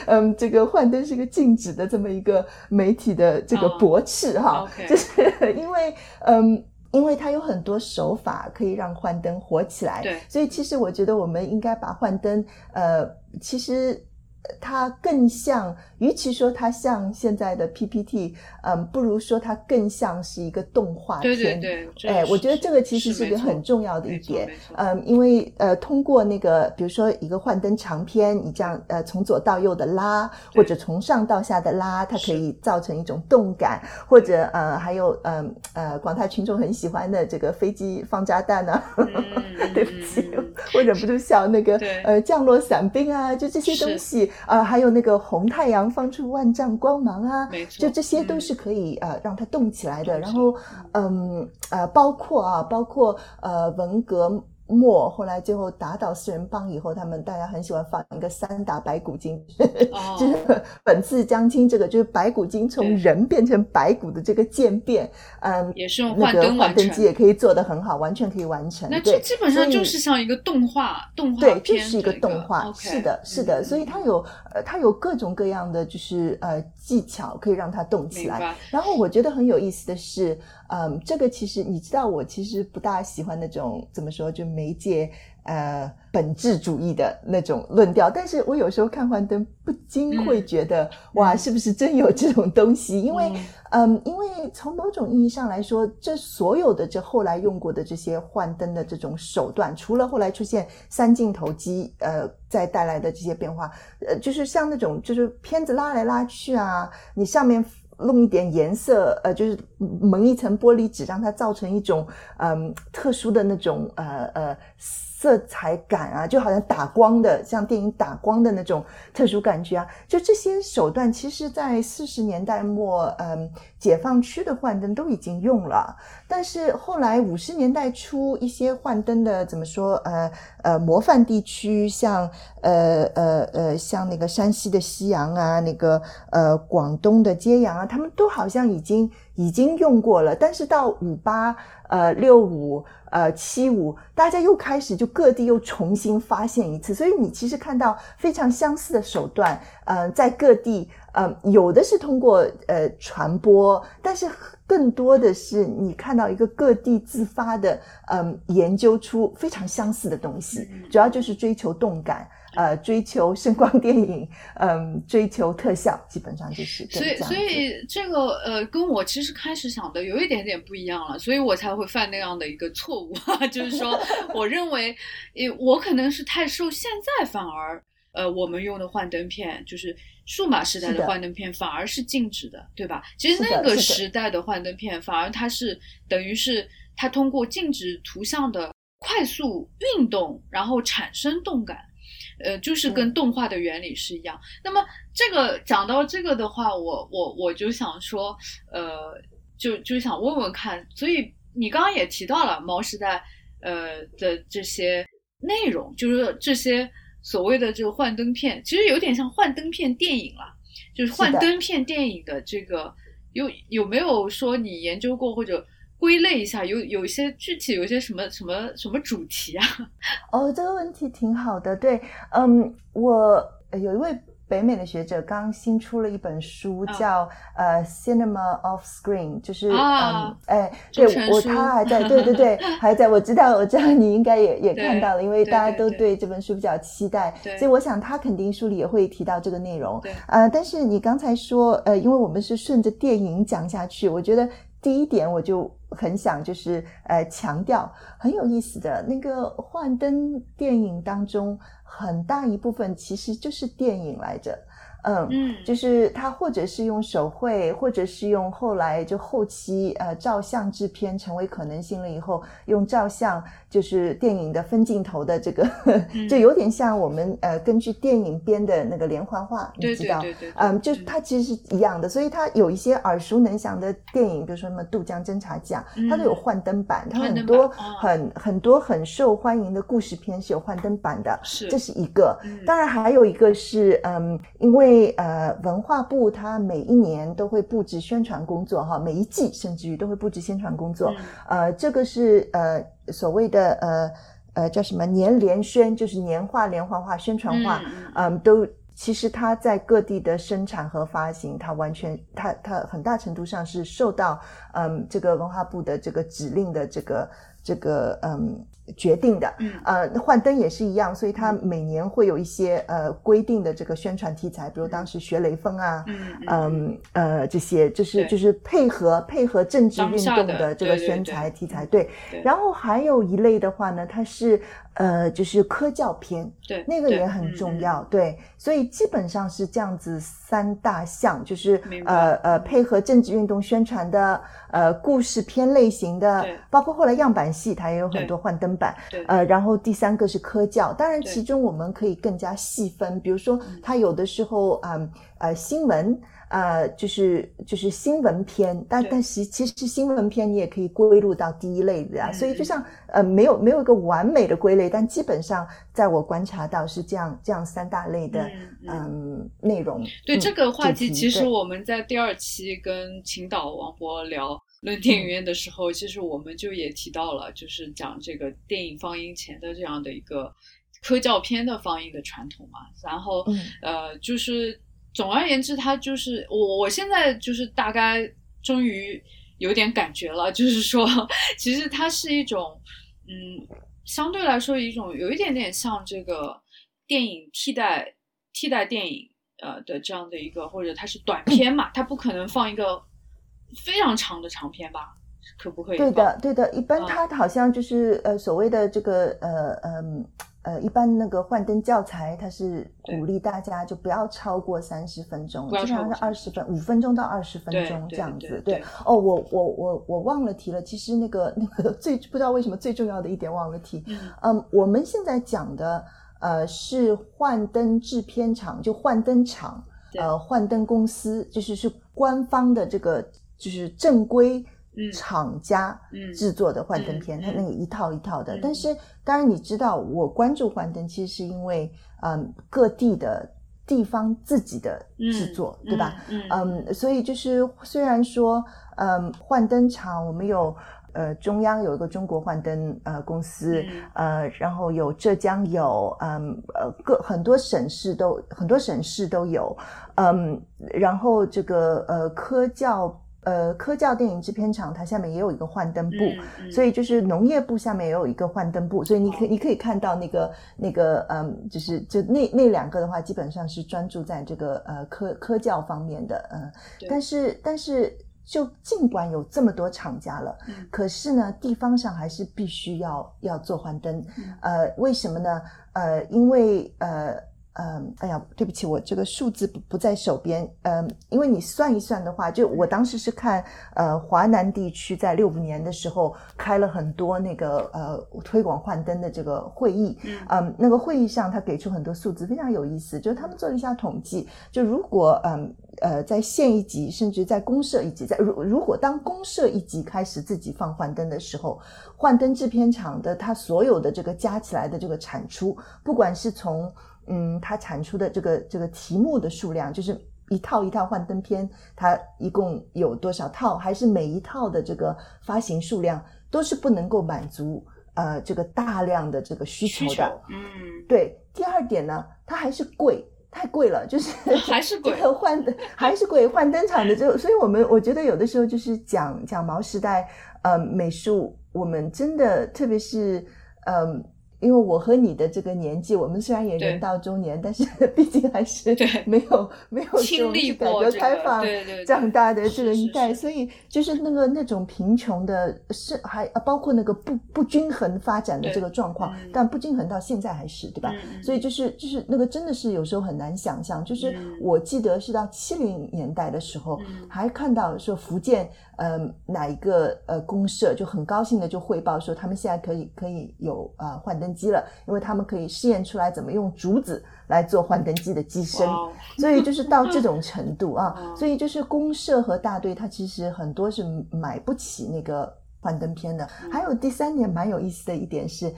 嗯，这个幻灯是个禁止的这么一个媒体的这个哦驳斥哈，就是因为嗯。因为它有很多手法可以让幻灯火起来，对。所以其实我觉得我们应该把幻灯，呃，其实呃它更像，与其说它像现在的 PPT，嗯，不如说它更像是一个动画片。对对，对哎，我觉得这个其实是一个很重要的一点嗯，因为呃，通过那个比如说一个幻灯长片，你这样呃从左到右的拉，或者从上到下的拉，它可以造成一种动感，或者呃还有嗯呃广大群众很喜欢的这个飞机放炸弹啊，嗯 对不起我忍不住笑那个呃降落伞兵啊，就这些东西啊、还有那个红太阳放出万丈光芒啊，没错就这些都嗯是可以呃让它动起来的。然后嗯呃包括啊包括呃文革。末，后来最后打倒四人帮以后，他们大家很喜欢放一个三打白骨精，就是本次将军这个就是白骨精从人变成白骨的这个渐变，嗯，也是用那个幻灯机也可以做得很好，完全可以完成。那这基本上就是像一个动画动画对，就是一个动画，是的，是的，所以它有呃，它有各种各样的就是呃技巧可以让它动起来。然后我觉得很有意思的是。嗯，这个其实你知道，我其实不大喜欢那种怎么说，就媒介呃本质主义的那种论调。但是我有时候看幻灯，不禁会觉得，哇，是不是真有这种东西？因为，嗯，因为从某种意义上来说，这所有的这后来用过的这些幻灯的这种手段，除了后来出现三镜头机，呃，再带来的这些变化，呃，就是像那种就是片子拉来拉去啊，你上面。弄一点颜色，呃，就是蒙一层玻璃纸，让它造成一种嗯特殊的那种呃呃。色彩感啊，就好像打光的，像电影打光的那种特殊感觉啊，就这些手段，其实，在四十年代末，嗯，解放区的幻灯都已经用了。但是后来五十年代初，一些幻灯的怎么说？呃呃，模范地区，像呃呃呃，像那个山西的夕阳啊，那个呃广东的揭阳啊，他们都好像已经已经用过了。但是到五八呃六五。呃，七五，大家又开始就各地又重新发现一次，所以你其实看到非常相似的手段，嗯，在各地，嗯，有的是通过呃传播，但是更多的是你看到一个各地自发的，嗯，研究出非常相似的东西，主要就是追求动感。呃，追求声光电影，嗯，追求特效，基本上就是所以，所以这个呃，跟我其实开始想的有一点点不一样了，所以我才会犯那样的一个错误，就是说，我认为，我可能是太受现在反而，呃，我们用的幻灯片，就是数码时代的幻灯片，反而是静止的，对吧？其实那个时代的幻灯片，反而它是等于是它通过静止图像的快速运动，然后产生动感。呃，就是跟动画的原理是一样。那么这个讲到这个的话，我我我就想说，呃，就就想问问看。所以你刚刚也提到了毛时代，呃的这些内容，就是这些所谓的这个幻灯片，其实有点像幻灯片电影了。就是幻灯片电影的这个，有有没有说你研究过或者？归类一下，有有一些具体，有一些什么什么什么主题啊？哦，这个问题挺好的。对，嗯，我有一位北美的学者刚新出了一本书，叫呃《Cinema of Screen》，就是嗯，哎，对我他还在，对对对，还在。我知道，我知道你应该也也看到了，因为大家都对这本书比较期待，所以我想他肯定书里也会提到这个内容。对，呃，但是你刚才说，呃，因为我们是顺着电影讲下去，我觉得。第一点，我就很想就是呃强调很有意思的那个幻灯电影当中，很大一部分其实就是电影来着。嗯，就是他或者是用手绘，或者是用后来就后期呃照相制片成为可能性了以后，用照相就是电影的分镜头的这个，就有点像我们呃根据电影编的那个连环画，你知道？嗯，就它其实是一样的，所以它有一些耳熟能详的电影，比如说什么《渡江侦察将》，它都有幻灯版，它很多很很多很受欢迎的故事片是有幻灯版的，是这是一个。当然还有一个是嗯，因为。为呃，文化部它每一年都会布置宣传工作哈，每一季甚至于都会布置宣传工作。呃，这个是呃所谓的呃呃叫什么年联宣，就是年画、连环画、宣传画，嗯，都其实它在各地的生产和发行，它完全它它很大程度上是受到嗯这个文化部的这个指令的这个这个嗯。决定的，嗯，呃，幻灯也是一样，所以它每年会有一些呃规定的这个宣传题材，比如当时学雷锋啊，嗯，呃，这些就是就是配合配合政治运动的这个宣传题材，对。然后还有一类的话呢，它是呃就是科教片，对，那个也很重要，对。所以基本上是这样子三大项，就是呃呃配合政治运动宣传的呃故事片类型的，包括后来样板戏，它也有很多幻灯。版，呃，然后第三个是科教，当然其中我们可以更加细分，比如说它有的时候，嗯，呃，新闻。呃，就是就是新闻片，但但其其实新闻片你也可以归入到第一类的啊，所以就像呃没有没有一个完美的归类，但基本上在我观察到是这样这样三大类的嗯内容。对这个话题，其实我们在第二期跟青岛王博聊论电影院的时候，其实我们就也提到了，就是讲这个电影放映前的这样的一个。科教片的放映的传统嘛，然后呃，就是总而言之，它就是我我现在就是大概终于有点感觉了，就是说，其实它是一种嗯，相对来说一种有一点点像这个电影替代替代电影呃的这样的一个，或者它是短 片嘛，它不可能放一个非常长的长篇吧？可不可以？对的，对的，一般它好像就是呃所谓的这个呃嗯。呃，一般那个幻灯教材，它是鼓励大家就不要超过三十分钟，基本上是二十分，五分钟到二十分钟这样子。对，哦，我我我我忘了提了，其实那个那个最不知道为什么最重要的一点忘了提。嗯，我们现在讲的呃是幻灯制片厂，就幻灯厂，呃，幻灯公司，就是是官方的这个就是正规。厂家制作的幻灯片，它那个一套一套的。但是当然你知道，我关注幻灯，其实是因为嗯各地的地方自己的制作，对吧？嗯，所以就是虽然说嗯幻灯厂，我们有呃中央有一个中国幻灯呃公司，呃，然后有浙江有嗯呃各很多省市都很多省市都有，嗯，然后这个呃科教。呃，科教电影制片厂，它下面也有一个幻灯部，所以就是农业部下面也有一个幻灯部，所以你可你可以看到那个那个嗯，就是就那那两个的话，基本上是专注在这个呃科科教方面的，嗯，但是但是就尽管有这么多厂家了，可是呢，地方上还是必须要要做幻灯，呃，为什么呢？呃，因为呃。嗯，哎呀，对不起，我这个数字不不在手边。嗯，因为你算一算的话，就我当时是看，呃，华南地区在六五年的时候开了很多那个呃推广幻灯的这个会议。嗯，那个会议上他给出很多数字，非常有意思。就是他们做了一下统计，就如果嗯呃在县一级，甚至在公社一级，在如如果当公社一级开始自己放幻灯的时候，幻灯制片厂的它所有的这个加起来的这个产出，不管是从嗯，它产出的这个这个题目的数量，就是一套一套幻灯片，它一共有多少套，还是每一套的这个发行数量，都是不能够满足呃这个大量的这个需求的。嗯，对。第二点呢，它还是贵，太贵了，就是 还是贵。幻灯还是贵，换灯厂的就，所以我们我觉得有的时候就是讲讲毛时代呃美术，我们真的特别是嗯。因为我和你的这个年纪，我们虽然也人到中年，但是 毕竟还是没有没有经历改革开放长大的这个一代，所以就是那个那种贫穷的，是还包括那个不不均衡发展的这个状况，但不均衡到现在还是对吧？所以就是就是那个真的是有时候很难想象。就是我记得是到七零年代的时候，还看到说福建。呃，哪一个呃公社就很高兴的就汇报说，他们现在可以可以有呃幻灯机了，因为他们可以试验出来怎么用竹子来做幻灯机的机身，所以就是到这种程度啊，所以就是公社和大队，它其实很多是买不起那个幻灯片的。还有第三点蛮有意思的一点是。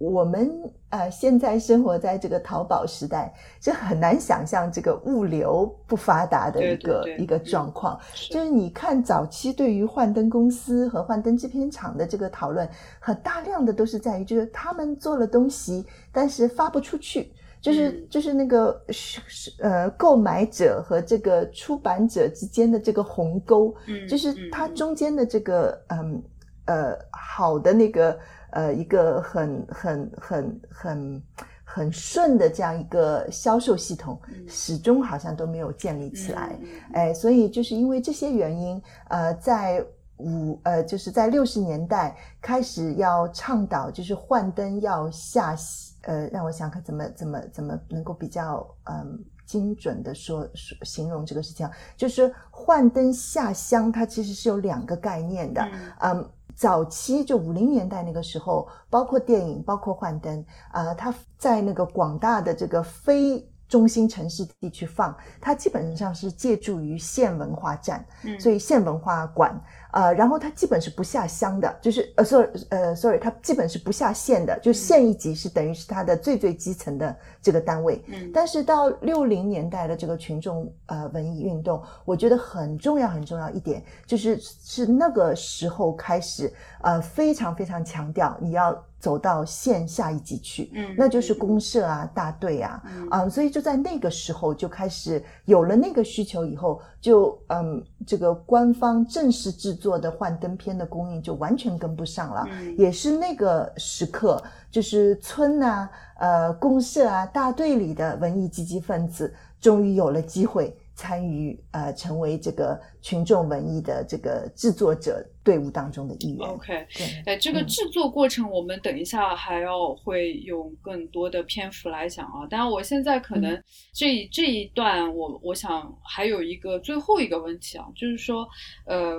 我们呃现在生活在这个淘宝时代，是很难想象这个物流不发达的一个一个状况。就是你看早期对于幻灯公司和幻灯制片厂的这个讨论，很大量的都是在于，就是他们做了东西，但是发不出去，就是就是那个是是呃购买者和这个出版者之间的这个鸿沟，就是它中间的这个嗯呃好的那个。呃，一个很很很很很顺的这样一个销售系统，始终好像都没有建立起来。哎，所以就是因为这些原因，呃，在五呃，就是在六十年代开始要倡导，就是换灯要下，呃，让我想看怎么怎么怎么能够比较嗯精准的说说形容这个事情，就是换灯下乡，它其实是有两个概念的，嗯。早期就五零年代那个时候，包括电影，包括幻灯，啊，它在那个广大的这个非中心城市地区放，它基本上是借助于县文化站，所以县文化馆，呃，然后它基本是不下乡的，就是呃，sorry，呃，sorry，它基本是不下县的，就县一级是等于是它的最最基层的这个单位。嗯，但是到六零年代的这个群众呃文艺运动，我觉得很重要很重要一点，就是是那个时候开始，呃，非常非常强调你要。走到县下一级去，嗯，那就是公社啊、大队啊，啊，所以就在那个时候就开始有了那个需求以后，就嗯，这个官方正式制作的幻灯片的供应就完全跟不上了，也是那个时刻，就是村啊、呃公社啊、大队里的文艺积极分子终于有了机会。参与呃，成为这个群众文艺的这个制作者队伍当中的一员。OK，对，哎，这个制作过程我们等一下还要会用更多的篇幅来讲啊。当然，我现在可能这这一段，我我想还有一个最后一个问题啊，就是说，呃，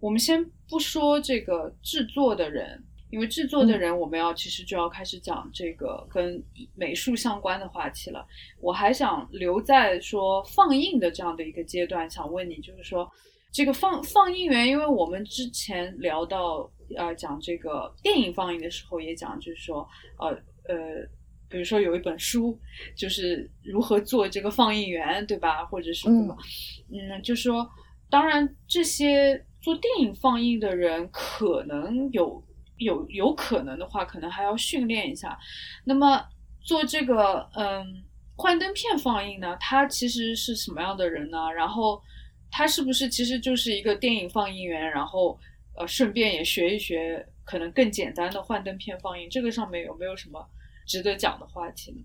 我们先不说这个制作的人。因为制作的人，我们要其实就要开始讲这个跟美术相关的话题了。我还想留在说放映的这样的一个阶段，想问你，就是说这个放放映员，因为我们之前聊到呃讲这个电影放映的时候，也讲就是说呃呃，比如说有一本书，就是如何做这个放映员，对吧？或者什么，嗯，就说当然这些做电影放映的人可能有。有有可能的话，可能还要训练一下。那么做这个嗯幻灯片放映呢，他其实是什么样的人呢？然后他是不是其实就是一个电影放映员？然后呃顺便也学一学可能更简单的幻灯片放映，这个上面有没有什么值得讲的话题呢？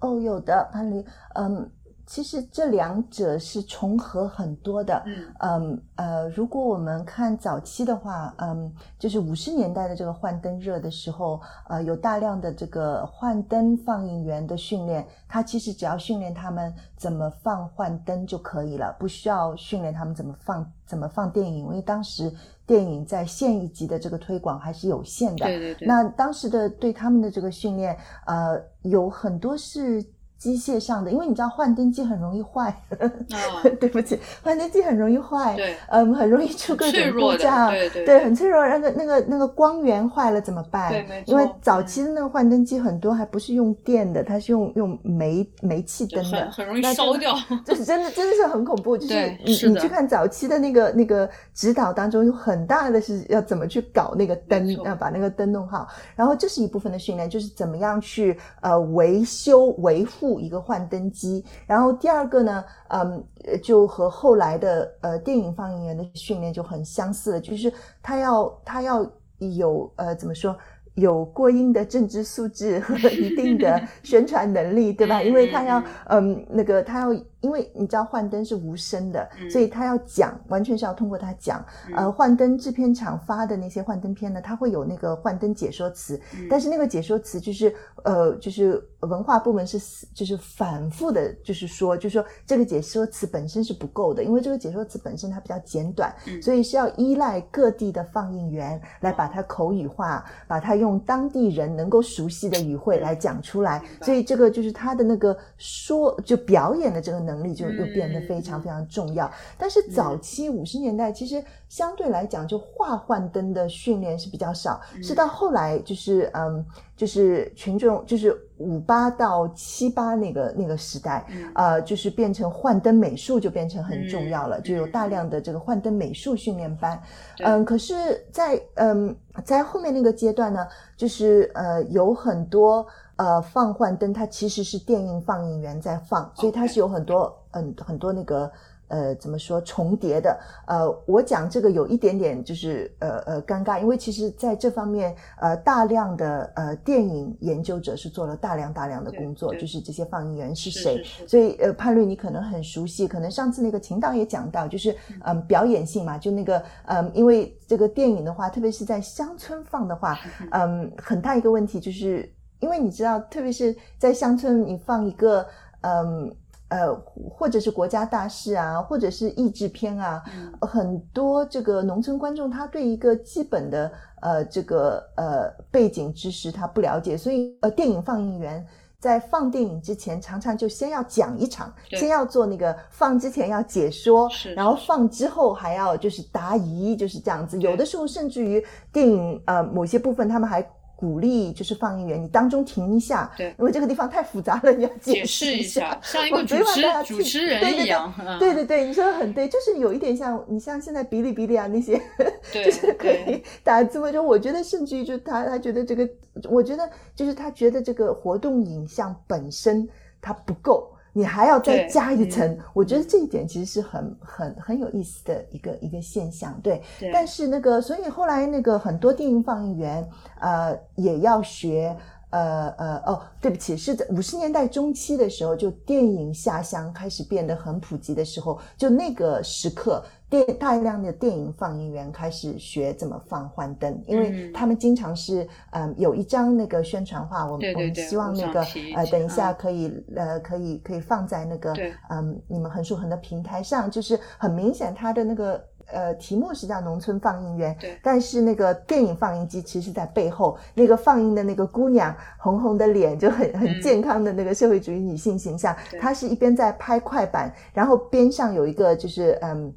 哦，有的，潘黎，嗯。其实这两者是重合很多的，嗯嗯呃，如果我们看早期的话，嗯，就是五十年代的这个幻灯热的时候，呃，有大量的这个幻灯放映员的训练，他其实只要训练他们怎么放幻灯就可以了，不需要训练他们怎么放怎么放电影，因为当时电影在县一级的这个推广还是有限的，对对对。那当时的对他们的这个训练，呃，有很多是。机械上的，因为你知道换灯机很容易坏，对不起，换灯机很容易坏，对，嗯，很容易出各种故障，对对，对，很脆弱。那个那个那个光源坏了怎么办？对，因为早期的那个换灯机很多还不是用电的，它是用用煤煤气灯的，很容易烧掉，就是真的真的是很恐怖。就是你你去看早期的那个那个指导当中，有很大的是要怎么去搞那个灯，要把那个灯弄好。然后这是一部分的训练，就是怎么样去呃维修维护。一个幻灯机，然后第二个呢，嗯，就和后来的呃电影放映员的训练就很相似了，就是他要他要有呃怎么说？有过硬的政治素质和一定的 宣传能力，对吧？因为他要，嗯，那个他要，因为你知道幻灯是无声的，所以他要讲，完全是要通过他讲。呃，幻灯制片厂发的那些幻灯片呢，它会有那个幻灯解说词，但是那个解说词就是，呃，就是文化部门是就是反复的，就是说，就是说这个解说词本身是不够的，因为这个解说词本身它比较简短，所以是要依赖各地的放映员来把它口语化，把它用。用当地人能够熟悉的语汇来讲出来，所以这个就是他的那个说就表演的这个能力就又变得非常非常重要。但是早期五十年代其实相对来讲就画幻灯的训练是比较少，是到后来就是嗯。就是群众，就是五八到七八那个那个时代，呃，就是变成幻灯美术就变成很重要了，就有大量的这个幻灯美术训练班。嗯，可是，在嗯在后面那个阶段呢，就是呃有很多呃放幻灯，它其实是电影放映员在放，所以它是有很多嗯很多那个。呃，怎么说重叠的？呃，我讲这个有一点点就是呃呃尴尬，因为其实在这方面，呃，大量的呃电影研究者是做了大量大量的工作，就是这些放映员是谁？所以呃，潘律你可能很熟悉，可能上次那个秦导也讲到，就是嗯表演性嘛，就那个嗯，因为这个电影的话，特别是在乡村放的话，嗯，很大一个问题就是，因为你知道，特别是在乡村你放一个嗯。呃，或者是国家大事啊，或者是译制片啊，很多这个农村观众他对一个基本的呃这个呃背景知识他不了解，所以呃电影放映员在放电影之前，常常就先要讲一场，先要做那个放之前要解说，然后放之后还要就是答疑，就是这样子。有的时候甚至于电影呃某些部分，他们还。鼓励就是放映员，你当中停一下，对，因为这个地方太复杂了，你要解释一下，像一个主持主持人一样。对对对，你说的很对，就是有一点像你像现在哔哩哔哩啊那些，就是可以打字幕。就我觉得，甚至于就他他觉得这个，我觉得就是他觉得这个活动影像本身它不够。你还要再加一层，我觉得这一点其实是很很很有意思的一个一个现象，对。但是那个，所以后来那个很多电影放映员，呃，也要学。呃呃哦，对不起，是在五十年代中期的时候，就电影下乡开始变得很普及的时候，就那个时刻，电大量的电影放映员开始学怎么放幻灯，因为他们经常是嗯有一张那个宣传画，我们我们希望那个呃等一下可以呃可以可以放在那个嗯你们横竖横的平台上，就是很明显它的那个。呃，题目是叫农村放映员，对，但是那个电影放映机其实在背后，那个放映的那个姑娘，红红的脸，就很很健康的那个社会主义女性形象，她是一边在拍快板，然后边上有一个就是嗯，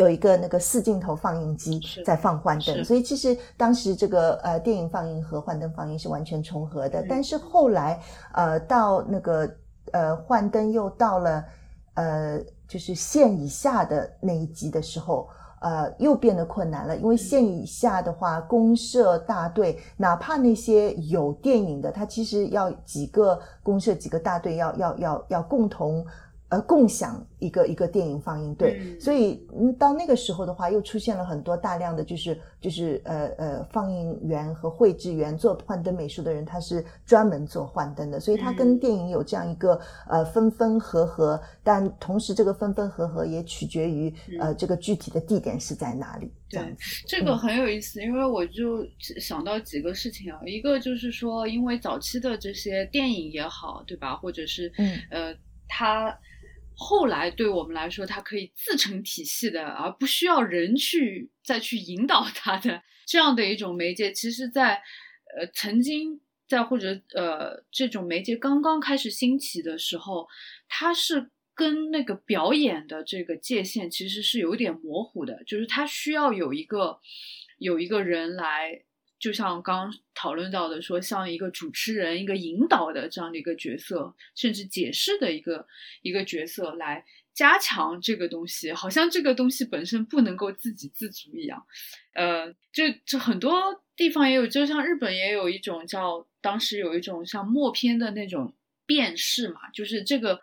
有一个那个四镜头放映机在放幻灯，所以其实当时这个呃电影放映和幻灯放映是完全重合的，但是后来呃到那个呃幻灯又到了呃。就是线以下的那一级的时候，呃，又变得困难了。因为线以下的话，公社大队，哪怕那些有电影的，他其实要几个公社、几个大队，要要要要共同。呃，共享一个一个电影放映对，所以嗯，到那个时候的话，又出现了很多大量的就是就是呃呃放映员和绘制员做幻灯美术的人，他是专门做幻灯的，所以他跟电影有这样一个呃分分合合，但同时这个分分合合也取决于呃这个具体的地点是在哪里。对，这个很有意思，因为我就想到几个事情啊，一个就是说，因为早期的这些电影也好，对吧，或者是嗯。呃它。后来对我们来说，它可以自成体系的，而不需要人去再去引导它的这样的一种媒介，其实，在呃曾经在或者呃这种媒介刚刚开始兴起的时候，它是跟那个表演的这个界限其实是有点模糊的，就是它需要有一个有一个人来。就像刚讨论到的，说像一个主持人、一个引导的这样的一个角色，甚至解释的一个一个角色来加强这个东西，好像这个东西本身不能够自给自足一样。呃，就就很多地方也有，就像日本也有一种叫当时有一种像默片的那种辨识嘛，就是这个。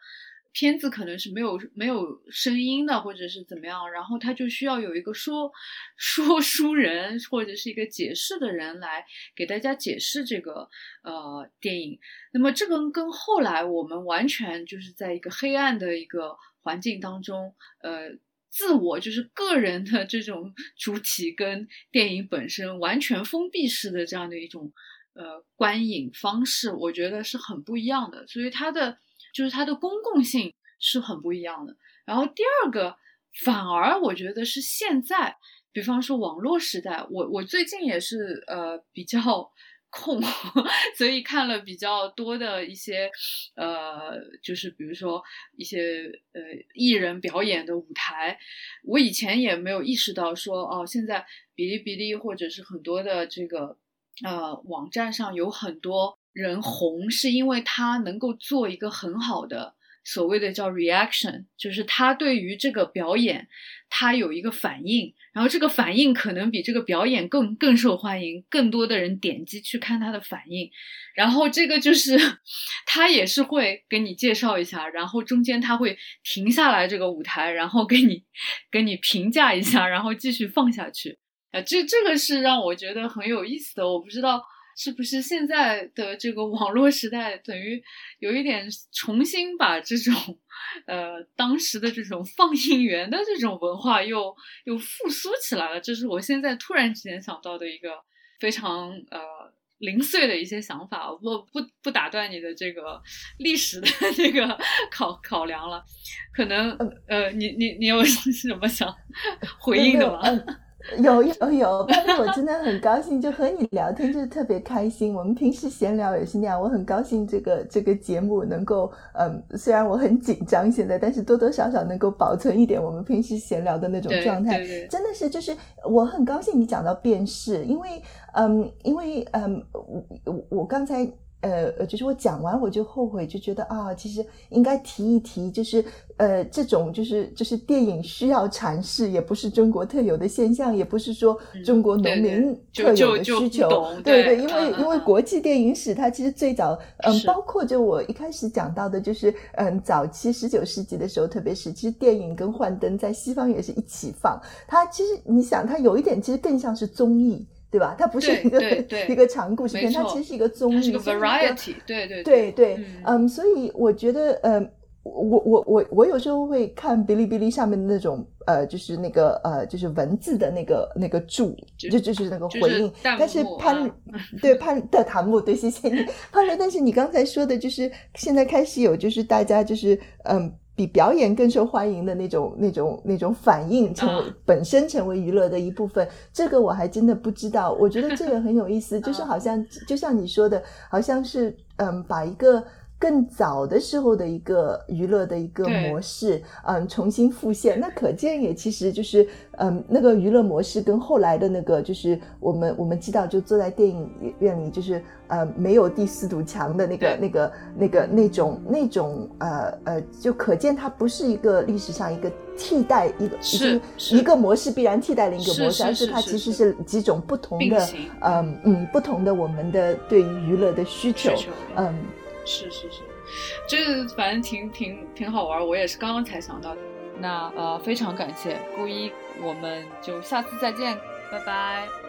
片子可能是没有没有声音的，或者是怎么样，然后他就需要有一个说说书人或者是一个解释的人来给大家解释这个呃电影。那么这个跟后来我们完全就是在一个黑暗的一个环境当中，呃，自我就是个人的这种 主体跟电影本身完全封闭式的这样的一种呃观影方式，我觉得是很不一样的。所以它的。就是它的公共性是很不一样的。然后第二个，反而我觉得是现在，比方说网络时代，我我最近也是呃比较 空，所以看了比较多的一些呃，就是比如说一些呃艺人表演的舞台。我以前也没有意识到说哦，现在哔哩哔哩或者是很多的这个呃网站上有很多。人红是因为他能够做一个很好的所谓的叫 reaction，就是他对于这个表演，他有一个反应，然后这个反应可能比这个表演更更受欢迎，更多的人点击去看他的反应，然后这个就是 他也是会给你介绍一下，然后中间他会停下来这个舞台，然后给你给你评价一下，然后继续放下去啊，这这个是让我觉得很有意思的，我不知道。是不是现在的这个网络时代，等于有一点重新把这种，呃，当时的这种放映员的这种文化又又复苏起来了？这是我现在突然之间想到的一个非常呃零碎的一些想法。不不不打断你的这个历史的 这个考考量了，可能呃，你你你有什么想 回应的吗？有有有，但是，我真的很高兴，就和你聊天就是特别开心。我们平时闲聊也是那样，我很高兴这个这个节目能够，嗯，虽然我很紧张现在，但是多多少少能够保存一点我们平时闲聊的那种状态，真的是就是我很高兴你讲到变式，因为嗯，因为嗯，我我我刚才。呃呃，就是我讲完我就后悔，就觉得啊，其实应该提一提，就是呃，这种就是就是电影需要阐释，也不是中国特有的现象，也不是说中国农民特有的需求，对对，因为因为国际电影史它其实最早，嗯，包括就我一开始讲到的，就是嗯，早期十九世纪的时候，特别是其实电影跟幻灯在西方也是一起放，它其实你想，它有一点其实更像是综艺。对吧？它不是一个一个长故事片，它其实是一个综艺，是个 variety。对对对对，嗯，所以我觉得，呃，我我我我有时候会看哔哩哔哩上面的那种，呃，就是那个呃，就是文字的那个那个注，就就是那个回应。但是潘对潘的弹幕，对，谢谢你潘雷。但是你刚才说的，就是现在开始有，就是大家就是嗯。比表演更受欢迎的那种、那种、那种反应，成为本身成为娱乐的一部分，这个我还真的不知道。我觉得这个很有意思，就是好像就像你说的，好像是嗯，把一个。更早的时候的一个娱乐的一个模式，嗯，重新复现，那可见也其实就是，嗯，那个娱乐模式跟后来的那个，就是我们我们知道，就坐在电影院里，就是呃，没有第四堵墙的那个那个那个那种那种呃呃，就可见它不是一个历史上一个替代一个是一个模式必然替代另一个模式，而是它其实是。几种不同的，嗯嗯，不同的我们的对于娱乐的需求，嗯。是是是，这个反正挺挺挺好玩，我也是刚刚才想到的。那呃，非常感谢顾一，我们就下次再见，拜拜。